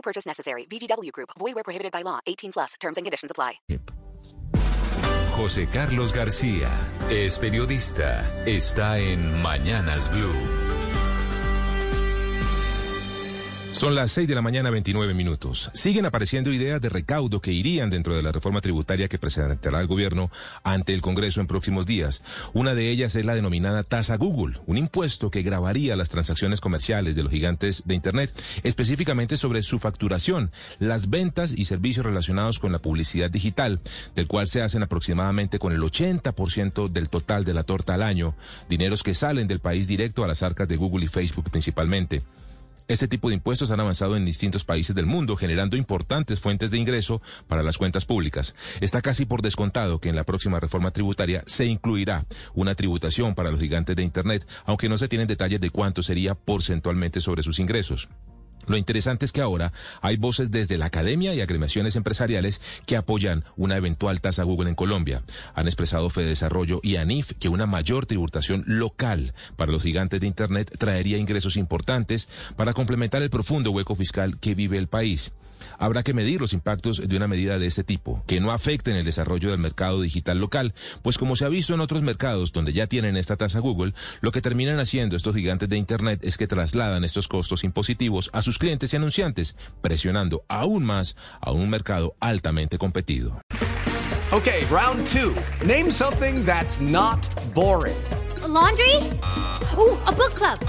No purchase necessary. VGW Group. Void where prohibited by law. 18 plus. Terms and conditions apply. José Carlos García es periodista. Está en Mañanas Blue. Son las 6 de la mañana, 29 minutos. Siguen apareciendo ideas de recaudo que irían dentro de la reforma tributaria que presentará el gobierno ante el Congreso en próximos días. Una de ellas es la denominada tasa Google, un impuesto que grabaría las transacciones comerciales de los gigantes de Internet, específicamente sobre su facturación, las ventas y servicios relacionados con la publicidad digital, del cual se hacen aproximadamente con el 80% del total de la torta al año, dineros que salen del país directo a las arcas de Google y Facebook principalmente. Este tipo de impuestos han avanzado en distintos países del mundo, generando importantes fuentes de ingreso para las cuentas públicas. Está casi por descontado que en la próxima reforma tributaria se incluirá una tributación para los gigantes de Internet, aunque no se tienen detalles de cuánto sería porcentualmente sobre sus ingresos. Lo interesante es que ahora hay voces desde la academia y agremiaciones empresariales que apoyan una eventual tasa Google en Colombia. Han expresado Fede Desarrollo y ANIF que una mayor tributación local para los gigantes de Internet traería ingresos importantes para complementar el profundo hueco fiscal que vive el país. Habrá que medir los impactos de una medida de este tipo, que no afecten el desarrollo del mercado digital local, pues como se ha visto en otros mercados donde ya tienen esta tasa Google, lo que terminan haciendo estos gigantes de Internet es que trasladan estos costos impositivos a sus clientes y anunciantes, presionando aún más a un mercado altamente competido. Okay, round two. Name something that's not boring. A laundry? Ooh, a book club.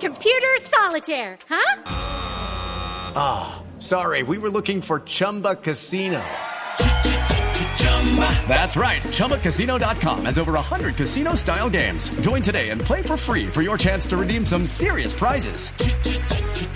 Computer solitaire, huh? Ah, sorry, we were looking for Chumba Casino. That's right. ChumbaCasino.com has over 100 casino style games. Join today and play for free for your chance to redeem some serious prizes.